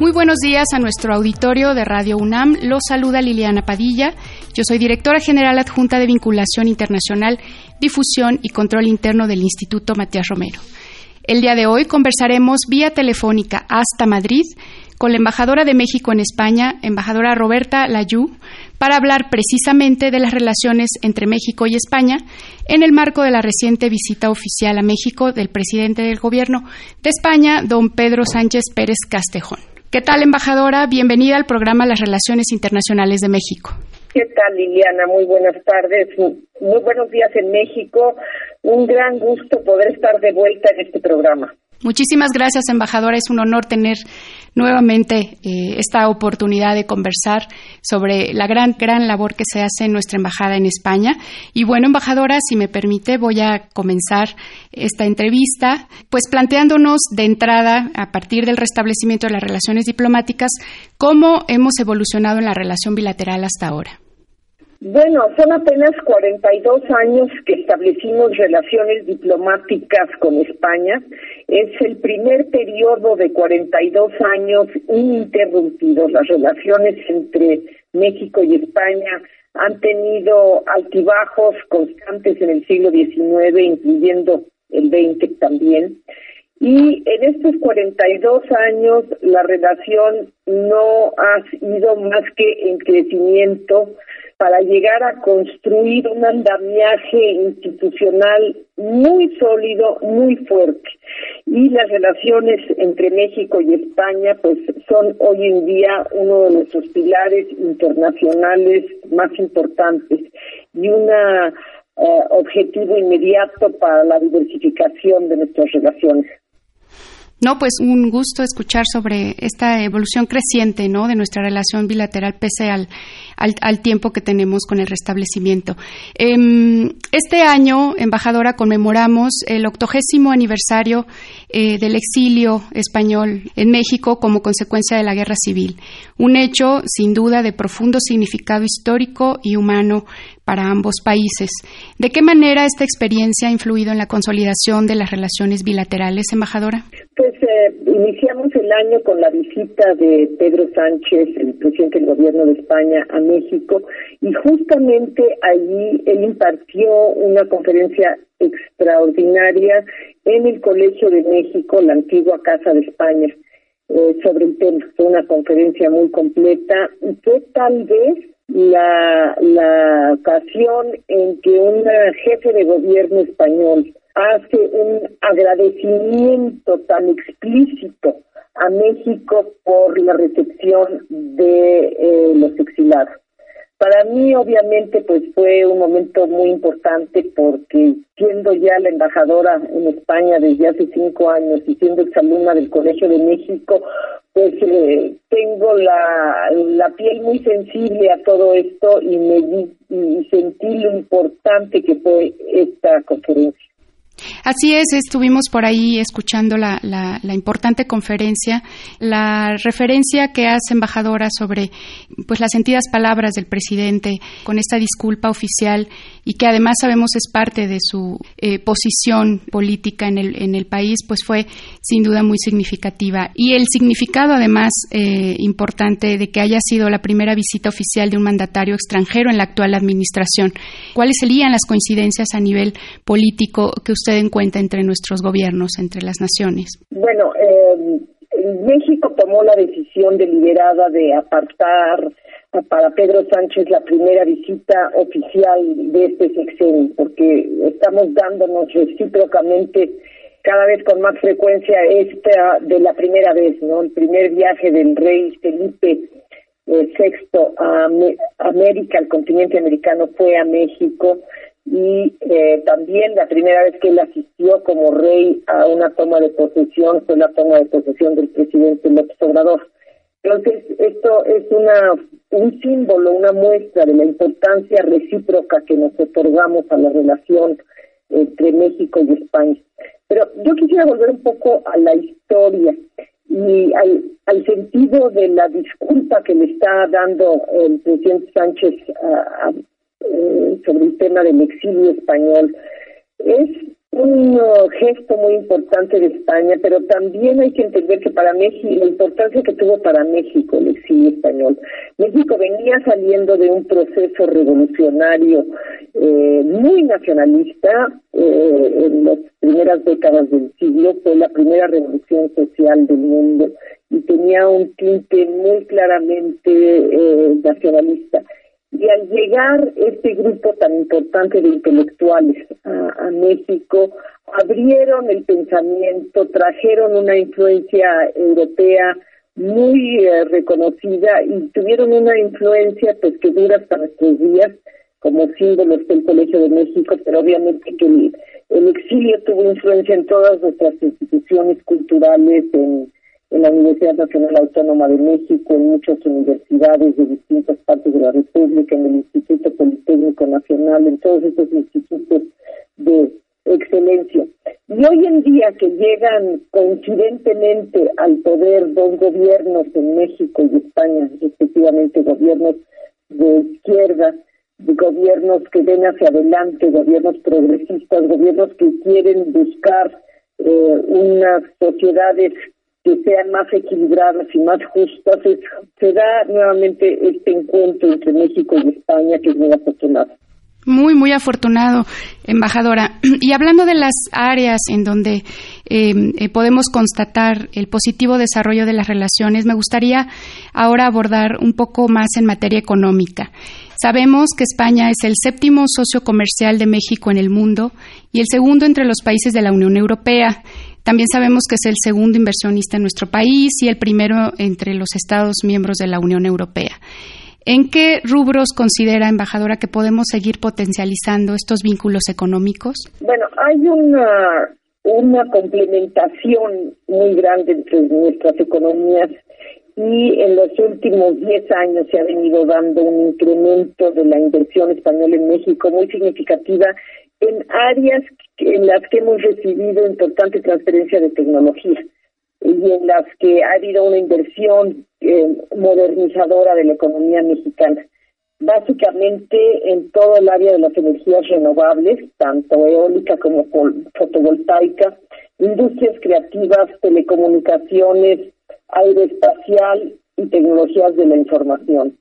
Muy buenos días a nuestro auditorio de Radio UNAM. Los saluda Liliana Padilla. Yo soy directora general adjunta de Vinculación Internacional, Difusión y Control Interno del Instituto Matías Romero. El día de hoy conversaremos vía telefónica hasta Madrid con la embajadora de México en España, embajadora Roberta Layú, para hablar precisamente de las relaciones entre México y España en el marco de la reciente visita oficial a México del presidente del Gobierno de España, don Pedro Sánchez Pérez Castejón. ¿Qué tal, embajadora? Bienvenida al programa Las Relaciones Internacionales de México. ¿Qué tal, Liliana? Muy buenas tardes. Muy buenos días en México. Un gran gusto poder estar de vuelta en este programa. Muchísimas gracias, embajadora. Es un honor tener nuevamente eh, esta oportunidad de conversar sobre la gran, gran labor que se hace en nuestra embajada en España. Y bueno, embajadora, si me permite, voy a comenzar esta entrevista, pues planteándonos de entrada, a partir del restablecimiento de las relaciones diplomáticas, cómo hemos evolucionado en la relación bilateral hasta ahora. Bueno, son apenas 42 años que establecimos relaciones diplomáticas con España. Es el primer periodo de 42 años ininterrumpidos. Las relaciones entre México y España han tenido altibajos constantes en el siglo XIX, incluyendo el XX también. Y en estos 42 años la relación no ha ido más que en crecimiento para llegar a construir un andamiaje institucional muy sólido, muy fuerte. Y las relaciones entre México y España, pues son hoy en día uno de nuestros pilares internacionales más importantes y un eh, objetivo inmediato para la diversificación de nuestras relaciones. No, pues un gusto escuchar sobre esta evolución creciente, ¿no? De nuestra relación bilateral pese al, al, tiempo que tenemos con el restablecimiento. Em, este año, embajadora, conmemoramos el octogésimo aniversario eh, del exilio español en México como consecuencia de la guerra civil. Un hecho, sin duda, de profundo significado histórico y humano para ambos países. ¿De qué manera esta experiencia ha influido en la consolidación de las relaciones bilaterales, embajadora? Pues eh, iniciamos el año con la visita de Pedro Sánchez, el presidente del gobierno de España, a México, y justamente allí él impartió una conferencia extraordinaria en el Colegio de México, la antigua Casa de España, eh, sobre el tema. Fue una conferencia muy completa y fue tal vez la, la ocasión en que un jefe de gobierno español hace un agradecimiento tan explícito a México por la recepción de eh, los exilados. Para mí, obviamente, pues fue un momento muy importante porque siendo ya la embajadora en España desde hace cinco años y siendo exalumna del Colegio de México, pues eh, tengo la, piel muy sensible a todo esto y me y sentí lo importante que fue esta conferencia. Así es, estuvimos por ahí escuchando la, la, importante conferencia, la referencia que hace embajadora sobre pues las sentidas palabras del presidente con esta disculpa oficial y que además sabemos es parte de su eh, posición política en el, en el país, pues fue sin duda muy significativa. Y el significado además eh, importante de que haya sido la primera visita oficial de un mandatario extranjero en la actual administración. ¿Cuáles serían las coincidencias a nivel político que usted entre nuestros gobiernos, entre las naciones? Bueno, eh, México tomó la decisión deliberada de apartar para Pedro Sánchez la primera visita oficial de este sexenio, porque estamos dándonos recíprocamente cada vez con más frecuencia esta de la primera vez, ¿no? El primer viaje del rey Felipe VI eh, a América, al continente americano, fue a México y eh, también la primera vez que él asistió como rey a una toma de posesión fue la toma de posesión del presidente López Obrador. Entonces, esto es una un símbolo, una muestra de la importancia recíproca que nos otorgamos a la relación entre México y España. Pero yo quisiera volver un poco a la historia y al, sentido de la disculpa que le está dando el presidente Sánchez eh, sobre el tema del exilio español. Es un gesto muy importante de España, pero también hay que entender que para México, la importancia que tuvo para México el exilio español. México venía saliendo de un proceso revolucionario eh, muy nacionalista eh, en las primeras décadas del siglo, fue la primera revolución social del mundo y tenía un tinte muy claramente eh, nacionalista. Y al llegar este grupo tan importante de intelectuales a, México, abrieron el pensamiento, trajeron una influencia europea muy eh, reconocida y tuvieron una influencia pues que dura hasta nuestros días como símbolos del Colegio de México, pero obviamente que el exilio tuvo influencia en todas nuestras instituciones culturales, en en la Universidad Nacional Autónoma de México, en muchas universidades de distintas partes de la República, en el Instituto Politécnico Nacional, en todos estos institutos de excelencia. Y hoy en día que llegan coincidentemente al poder dos gobiernos en México y España, respectivamente gobiernos de izquierda, gobiernos que ven hacia adelante, gobiernos progresistas, gobiernos que quieren buscar eh, unas sociedades que sean más equilibradas y más justas, se da nuevamente este encuentro entre México y España que es muy afortunado. Muy, muy afortunado, embajadora. Y hablando de las áreas en donde em, eh, podemos constatar el positivo desarrollo de las relaciones, me gustaría ahora abordar un poco más en materia económica. Sabemos que España es el séptimo socio comercial de México en el mundo y el segundo entre los países de la Unión Europea. También sabemos que es el segundo inversionista en nuestro país y el primero entre los Estados miembros de la Unión Europea. ¿En qué rubros considera, embajadora, que podemos seguir potencializando estos vínculos económicos? Bueno, hay una, una complementación muy grande entre nuestras economías y en los últimos 10 años se ha venido dando un incremento de la inversión española en México muy significativa en áreas en las que hemos recibido importante transferencia de tecnología y en las que ha habido una inversión eh, modernizadora de la economía mexicana. Básicamente en todo el área de las energías renovables, tanto eólica como fotovoltaica, industrias creativas, telecomunicaciones, aeroespacial y tecnologías de la información.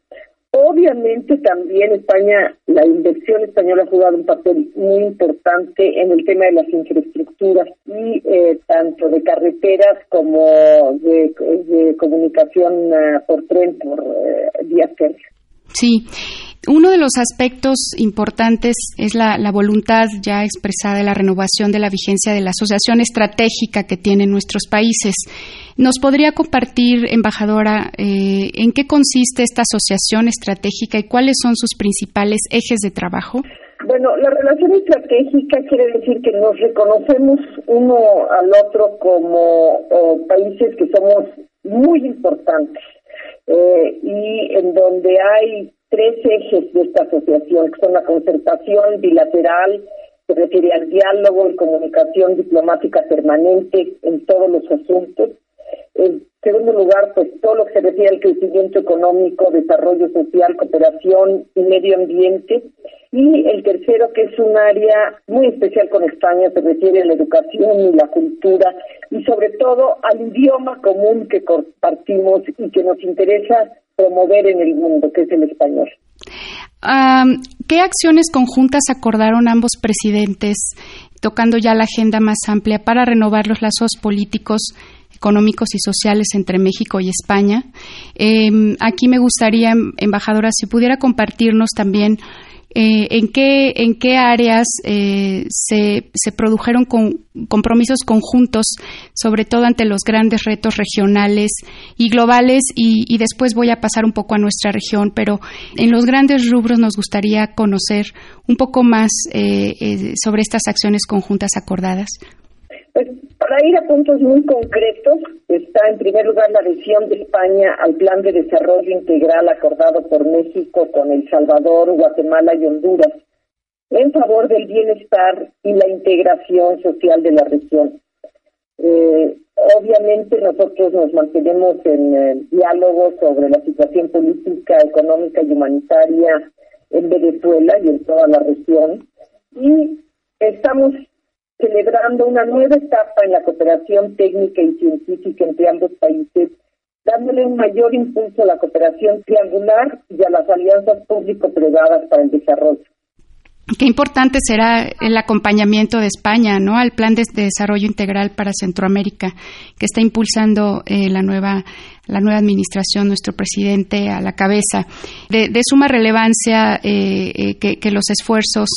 Obviamente también España, la inversión española ha jugado un papel muy importante en el tema de las infraestructuras y eh, tanto de carreteras como de, comunicación eh, por tren, por eh, vías férreas. Sí, uno de los aspectos importantes es la, voluntad ya expresada de la renovación de la vigencia de la asociación estratégica que tienen nuestros países. ¿Nos podría compartir, embajadora, eh, en qué consiste esta asociación estratégica y cuáles son sus principales ejes de trabajo? Bueno, la relación estratégica quiere decir que nos reconocemos uno al otro como países que somos muy importantes eh, y en donde hay tres ejes de esta asociación, que son la concertación bilateral, se refiere al diálogo y comunicación diplomática permanente en todos los asuntos. En segundo lugar, pues todo lo que se refiere al crecimiento económico, desarrollo social, cooperación y medio ambiente. Y el tercero, que es un área muy especial con España, se refiere a la educación y la cultura y sobre todo al idioma común que compartimos y que nos interesa promover en el mundo, que es el español. ¿Qué acciones conjuntas acordaron ambos presidentes, tocando ya la agenda más amplia, para renovar los lazos políticos, económicos y sociales entre México y España? Em, aquí me gustaría, embajadora, si pudiera compartirnos también eh, en, qué, en qué áreas eh, se, se, produjeron compromisos conjuntos, sobre todo ante los grandes retos regionales y globales, y, después voy a pasar un poco a nuestra región, pero en los grandes rubros nos gustaría conocer un poco más eh, sobre estas acciones conjuntas acordadas. Pues para ir a puntos muy concretos, está en primer lugar la adhesión de España al Plan de Desarrollo Integral acordado por México con El Salvador, Guatemala y Honduras en favor del bienestar y la integración social de la región. Eh, obviamente nosotros nos mantenemos en eh, diálogo sobre la situación política, económica y humanitaria en Venezuela y en toda la región y estamos celebrando una nueva etapa en la cooperación técnica y científica entre ambos países, dándole un mayor impulso a la cooperación triangular y a las alianzas público-privadas para el desarrollo. Qué importante será el acompañamiento de España, ¿no? Al plan de, desarrollo integral para Centroamérica que está impulsando eh, la nueva la nueva administración, nuestro presidente a la cabeza. De, suma relevancia eh, eh, que, los esfuerzos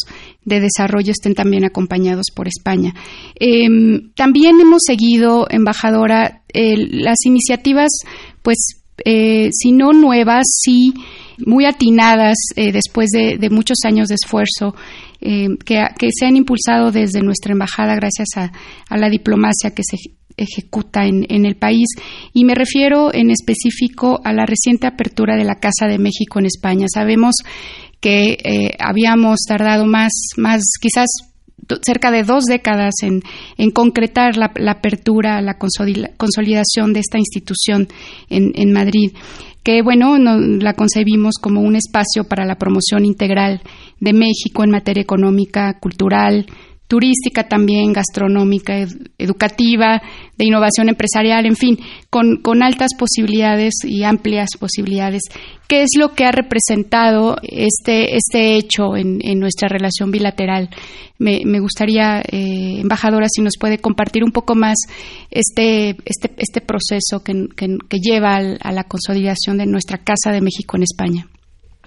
de desarrollo estén también acompañados por España. Em, también hemos seguido, embajadora, las iniciativas, pues, si no nuevas, sí muy atinadas eh, después de, muchos años de esfuerzo eh, que, se han impulsado desde nuestra embajada gracias a, la diplomacia que se ejecuta en, el país y me refiero en específico a la reciente apertura de la Casa de México en España. Sabemos que eh, habíamos tardado más, más quizás cerca de dos décadas en, concretar la, apertura, la consolidación de esta institución en, en Madrid que bueno, la concebimos como un espacio para la promoción integral de México en materia económica, cultural, turística también, gastronómica, educativa, de innovación empresarial, en fin, con, con, altas posibilidades y amplias posibilidades. ¿Qué es lo que ha representado este, este hecho en, en nuestra relación bilateral? Me, me gustaría, eh, embajadora, si nos puede compartir un poco más este, este, este proceso que, que, lleva a la consolidación de nuestra Casa de México en España.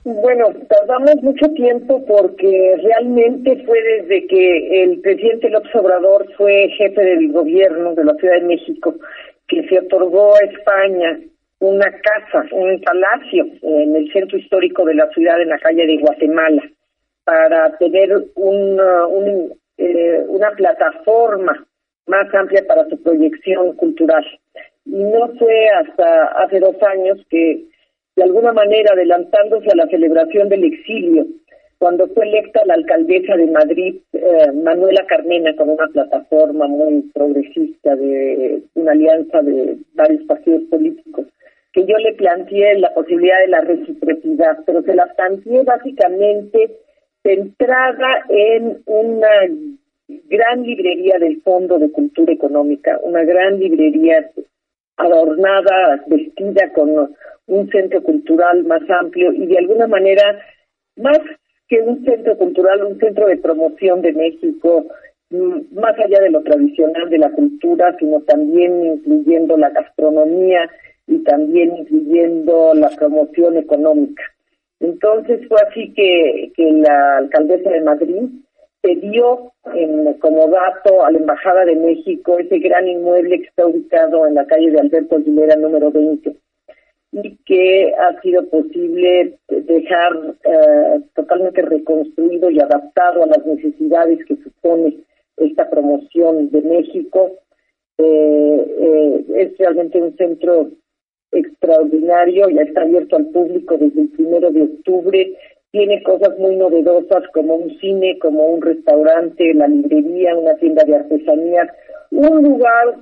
Bueno, tardamos mucho tiempo porque realmente fue desde que el presidente López Obrador fue jefe del gobierno de la Ciudad de México que se otorgó a España una casa, un palacio en el centro histórico de la ciudad, en la calle de Guatemala, para tener una, eh, una plataforma más amplia para su proyección cultural. Y no fue hasta hace dos años que de alguna manera adelantándose a la celebración del exilio, cuando fue electa la alcaldesa de Madrid, eh, Manuela Carmena, con una plataforma muy progresista de una alianza de varios partidos políticos, que yo le planteé la posibilidad de la reciprocidad, pero se la planteé básicamente centrada en una gran librería del Fondo de Cultura Económica, una gran librería adornada, vestida con un centro cultural más amplio y de alguna manera más que un centro cultural, un centro de promoción de México, mm, más allá de lo tradicional de la cultura, sino también incluyendo la gastronomía y también incluyendo la promoción económica. Entonces fue así que, que la alcaldesa de Madrid dio en, como dato a la Embajada de México ese gran inmueble que está ubicado en la calle de Alberto Aguilera número 20 y que ha sido posible dejar eh, totalmente reconstruido y adaptado a las necesidades que supone esta promoción de México. Eh, eh, es realmente un centro extraordinario, ya está abierto al público desde el primero de octubre, tiene cosas muy novedosas como un cine, como un restaurante, la librería, una tienda de artesanías, un lugar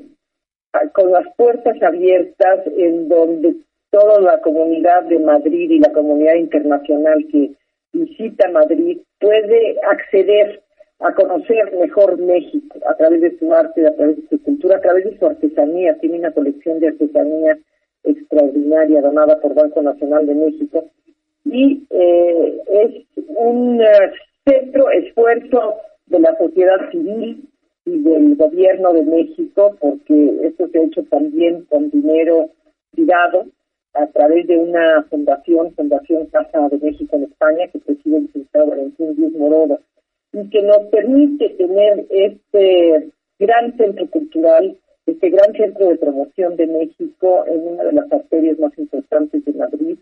ah, con las puertas abiertas en donde toda la comunidad de Madrid y la comunidad internacional que visita Madrid puede acceder a conocer mejor México a través de su arte, a través de su cultura, a través de su artesanía. Tiene una colección de artesanía extraordinaria donada por Banco Nacional de México y eh, es un eh, centro esfuerzo de la sociedad civil y del gobierno de México porque esto se ha hecho también con dinero privado a través de una fundación, Fundación Casa de México en España, que preside el licenciado Valentín Díaz Morodo, y que nos permite tener este gran centro cultural, este gran centro de promoción de México en una de las arterias más importantes de Madrid,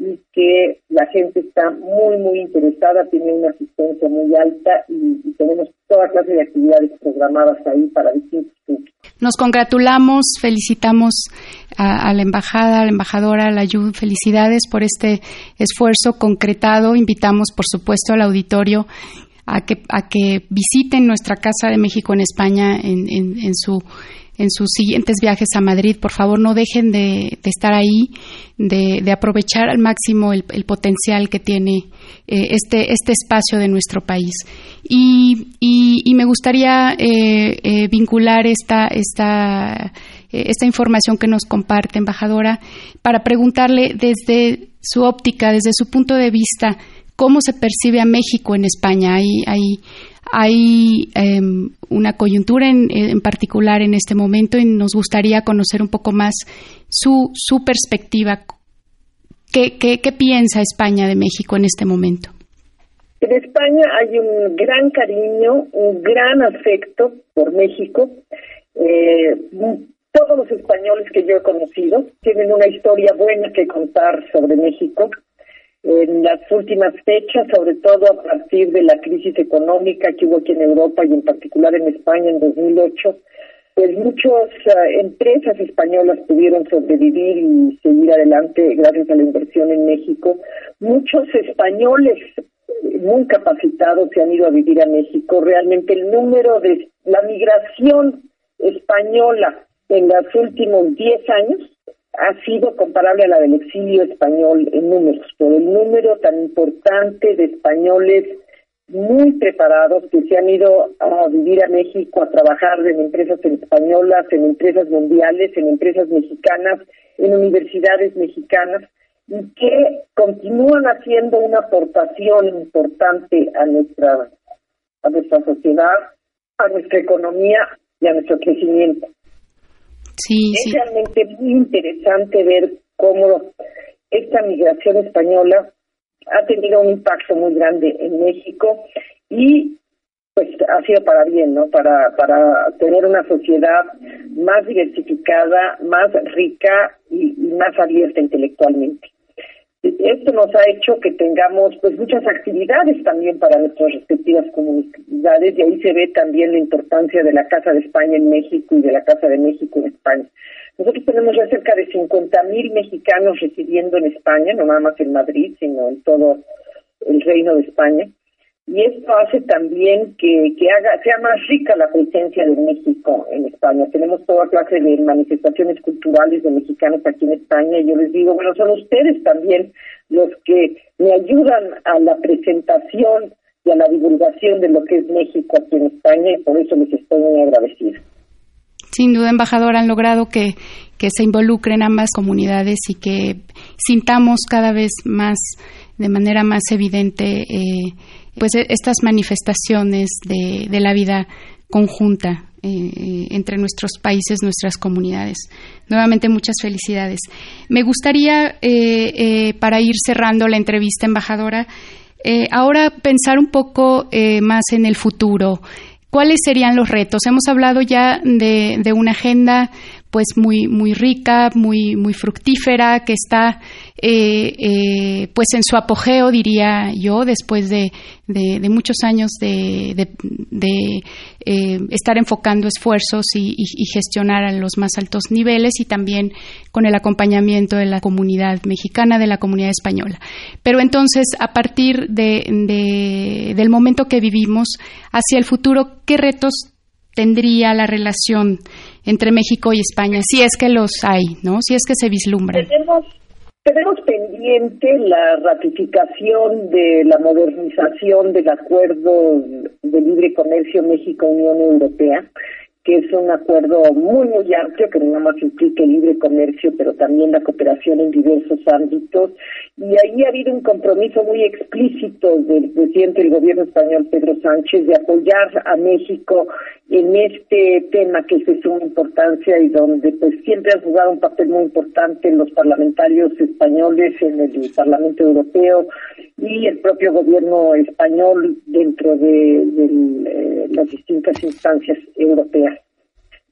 y que la gente está muy, muy interesada, tiene una asistencia muy alta y, tenemos toda clase de actividades programadas ahí para distintos públicos. Nos congratulamos, felicitamos a, la embajada, a la embajadora, a la Ayud, felicidades por este esfuerzo concretado. Invitamos, por supuesto, al auditorio a que, a que visiten nuestra Casa de México en España en, en su en sus siguientes viajes a Madrid, por favor no dejen de, estar ahí, de, aprovechar al máximo el, potencial que tiene eh, este, este espacio de nuestro país. Y, me gustaría eh, eh, vincular esta, esta, esta información que nos comparte, embajadora, para preguntarle desde su óptica, desde su punto de vista, cómo se percibe a México en España. Hay em, una coyuntura en, particular en este momento y nos gustaría conocer un poco más su, su perspectiva. ¿Qué, qué, piensa España de México en este momento? En España hay un gran cariño, un gran afecto por México. Eh, todos los españoles que yo he conocido tienen una historia buena que contar sobre México en las últimas fechas, sobre todo a partir de la crisis económica que hubo aquí en Europa y en particular en España en 2008, pues muchas eh, empresas españolas pudieron sobrevivir y seguir adelante gracias a la inversión en México. Muchos españoles muy capacitados se han ido a vivir a México. Realmente el número de la migración española en los últimos 10 años ha sido comparable a la del exilio español en números, por el número tan importante de españoles muy preparados que se han ido a vivir a México, a trabajar en empresas españolas, en empresas mundiales, en empresas mexicanas, en universidades mexicanas, y que continúan haciendo una aportación importante a nuestra, a nuestra sociedad, a nuestra economía y a nuestro crecimiento es realmente muy interesante ver cómo esta migración española ha tenido un impacto muy grande en México y pues ha sido para bien, ¿no? Para para tener una sociedad más diversificada, más rica y más abierta intelectualmente. Esto nos ha hecho que tengamos pues muchas actividades también para nuestras respectivas comunidades y ahí se ve también la importancia de la Casa de España en México y de la Casa de México en España. Nosotros tenemos ya cerca de 50 mil mexicanos residiendo en España, no nada más en Madrid, sino en todo el Reino de España y esto hace también que, que haga sea más rica la presencia de México en España. Tenemos toda clase de manifestaciones culturales de mexicanos aquí en España y yo les digo, bueno, son ustedes también los que me ayudan a la presentación y a la divulgación de lo que es México aquí en España y por eso les estoy muy agradecida. Sin duda, embajador, han logrado que, que se involucren ambas comunidades y que sintamos cada vez más, de manera más evidente, eh, pues e, estas manifestaciones de, la vida conjunta eh, eh, entre nuestros países, nuestras comunidades. Nuevamente muchas felicidades. Me gustaría, eh, para ir cerrando la entrevista, embajadora, ahora pensar un poco más en el futuro. ¿Cuáles serían los retos? Hemos hablado ya de una agenda pues muy muy rica, muy muy fructífera, que está eh, eh, pues en su apogeo diría yo después de, muchos años de, de eh, estar enfocando esfuerzos y, gestionar a los más altos niveles y también con el acompañamiento de la comunidad mexicana, de la comunidad española. Pero entonces a partir de, del momento que vivimos hacia el futuro, ¿qué retos tendría la relación entre México y España, si es que los hay, ¿no? Si es que se vislumbran. Tenemos, tenemos pendiente la ratificación de la modernización del acuerdo de libre comercio México-Unión Europea que es un acuerdo muy, muy amplio, que no más implica el libre comercio, pero también la cooperación en diversos ámbitos. Y ahí ha habido un compromiso muy explícito del presidente del gobierno español, Pedro Sánchez, de apoyar a México en este tema que es de suma importancia y donde pues siempre han jugado un papel muy importante los parlamentarios españoles en el Parlamento Europeo y el propio gobierno español dentro de, de eh, las distintas instancias europeas.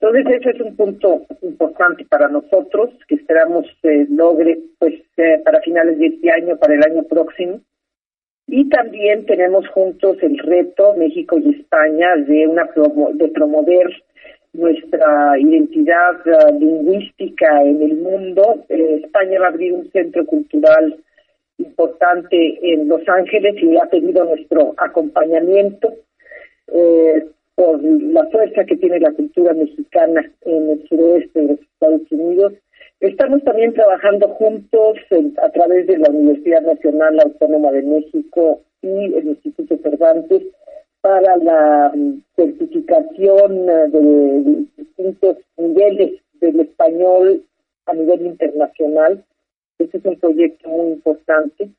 Entonces, ese es un punto importante para nosotros que esperamos eh, logre pues eh, para finales de este año, para el año próximo. Y también tenemos juntos el reto, México y España, de, una de promover nuestra identidad uh, lingüística en el mundo. Eh, España va a abrir un centro cultural importante en Los Ángeles y ha pedido nuestro acompañamiento eh, por la fuerza que tiene la cultura mexicana en el suroeste de los Estados Unidos. Estamos también trabajando juntos a través de la Universidad Nacional Autónoma de México y el Instituto Cervantes para la mm, certificación eh, de distintos niveles del español a nivel internacional. Este es un proyecto muy importante.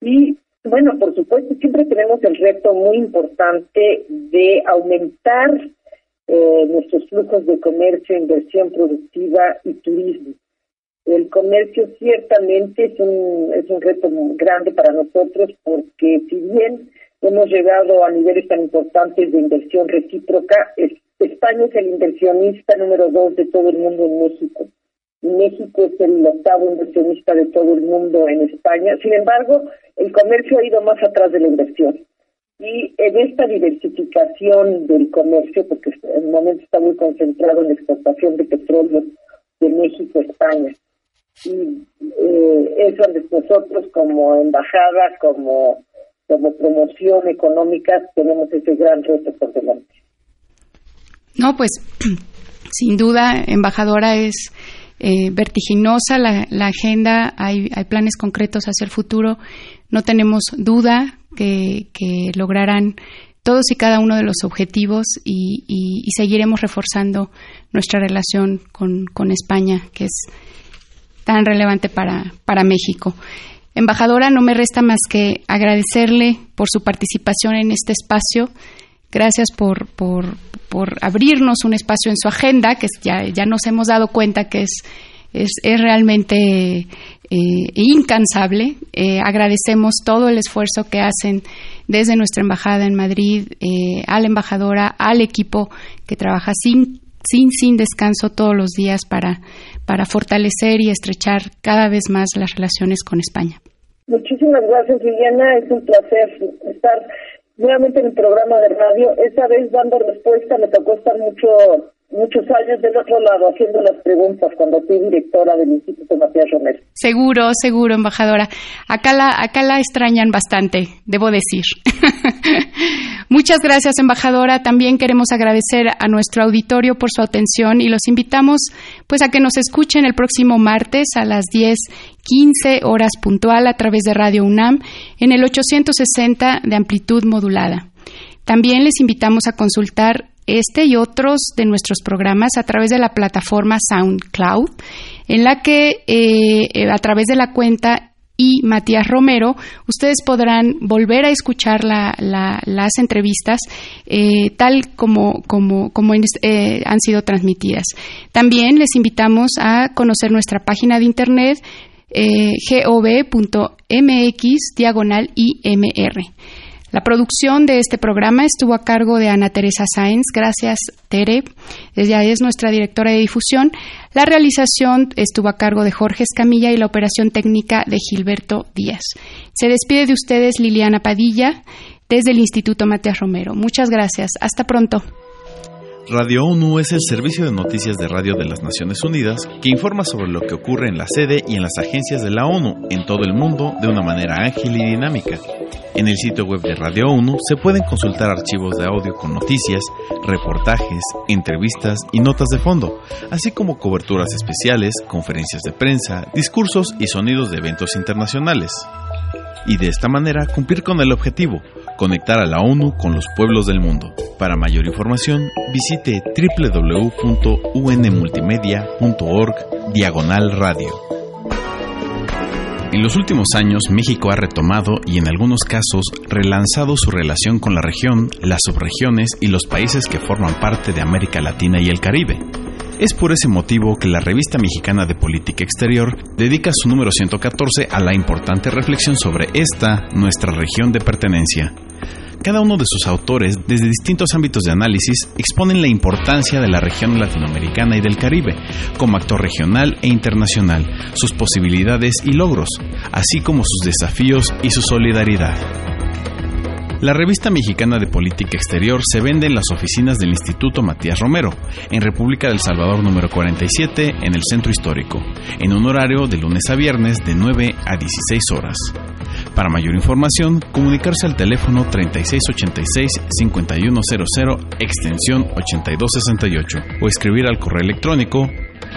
Y bueno, por supuesto, siempre tenemos el reto muy importante de aumentar eh, nuestros flujos de comercio, inversión productiva y turismo. El comercio ciertamente es un, es un reto muy grande para nosotros porque si bien hemos llegado a niveles tan importantes de inversión recíproca, España es el inversionista número dos de todo el mundo en México. México es el octavo inversionista de todo el mundo en España. Sin embargo, el comercio ha ido más atrás de la inversión. Y en esta diversificación del comercio, porque en el momento está muy concentrado en la exportación de petróleo de México a España, y eh, es donde nosotros como embajada, como, como promoción económica, tenemos ese gran reto por delante. No, pues sin duda, embajadora, es eh, vertiginosa la, la agenda, hay, hay, planes concretos hacia el futuro. No tenemos duda que, que lograrán todos y cada uno de los objetivos y, y, y seguiremos reforzando nuestra relación con, con España, que es tan relevante para, para México. Embajadora, no me resta más que agradecerle por su participación en este espacio. Gracias por, por, por abrirnos un espacio en su agenda, que ya, ya nos hemos dado cuenta que es, es, es realmente eh, incansable. Eh, agradecemos todo el esfuerzo que hacen desde nuestra embajada en Madrid, eh, a la embajadora, al equipo que trabaja sin, sin, sin descanso todos los días para para fortalecer y estrechar cada vez más las relaciones con España. Muchísimas gracias, Liliana. Es un placer estar nuevamente en el programa de radio. Esta vez dando respuesta me tocó estar mucho muchos años del otro lado haciendo las preguntas cuando fui directora del Instituto Matías Romero. Seguro, seguro, embajadora. Acá la, acá la extrañan bastante, debo decir. Muchas gracias, embajadora. También queremos agradecer a nuestro auditorio por su atención y los invitamos pues a que nos escuchen el próximo martes a las 10 15 horas puntual a través de Radio UNAM en el 860 de amplitud modulada. También les invitamos a consultar este y otros de nuestros programas a través de la plataforma SoundCloud, en la que eh, eh, a través de la cuenta y Matías Romero, ustedes podrán volver a escuchar las entrevistas eh, tal como, como han sido transmitidas. También les invitamos a conocer nuestra página de internet gov.mx diagonal IMR. La producción de este programa estuvo a cargo de Ana Teresa Sáenz. Gracias, Tere. Ella es nuestra directora de difusión. La realización estuvo a cargo de Jorge Escamilla y la operación técnica de Gilberto Díaz. Se despide de ustedes Liliana Padilla desde el Instituto Matías Romero. Muchas gracias. Hasta pronto. Radio ONU es el servicio de noticias de radio de las Naciones Unidas que informa sobre lo que ocurre en la sede y en las agencias de la ONU en todo el mundo de una manera ágil y dinámica. En el sitio web de Radio ONU se pueden consultar archivos de audio con noticias, reportajes, entrevistas y notas de fondo, así como coberturas especiales, conferencias de prensa, discursos y sonidos de eventos internacionales. Y de esta manera cumplir con el objetivo, conectar a la ONU con los pueblos del mundo. Para mayor información, visite www.unmultimedia.org diagonal radio. En los últimos años, México ha retomado y en algunos casos relanzado su relación con la región, las subregiones y los países que forman parte de América Latina y el Caribe. Es por ese motivo que la revista mexicana de política exterior dedica su número 114 a la importante reflexión sobre esta, nuestra región de pertenencia. Cada uno de sus autores, desde distintos ámbitos de análisis, exponen la importancia de la región latinoamericana y del Caribe, como actor regional e internacional, sus posibilidades y logros, así como sus desafíos y su solidaridad. La revista mexicana de política exterior se vende en las oficinas del Instituto Matías Romero, en República del Salvador número 47, en el Centro Histórico, en un horario de lunes a viernes de 9 a 16 horas. Para mayor información, comunicarse al teléfono 3686-5100 extensión 8268 o escribir al correo electrónico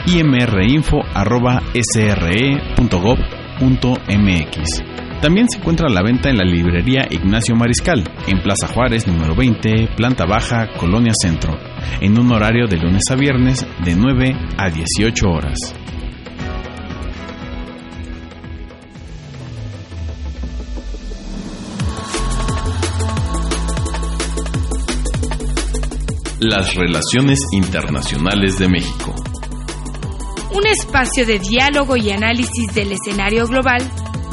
imrinfo.sre.gov.mx. También se encuentra a la venta en la librería Ignacio Mariscal, en Plaza Juárez número 20, planta baja, Colonia Centro, en un horario de lunes a viernes de 9 a 18 horas. Las relaciones internacionales de México. Un espacio de diálogo y análisis del escenario global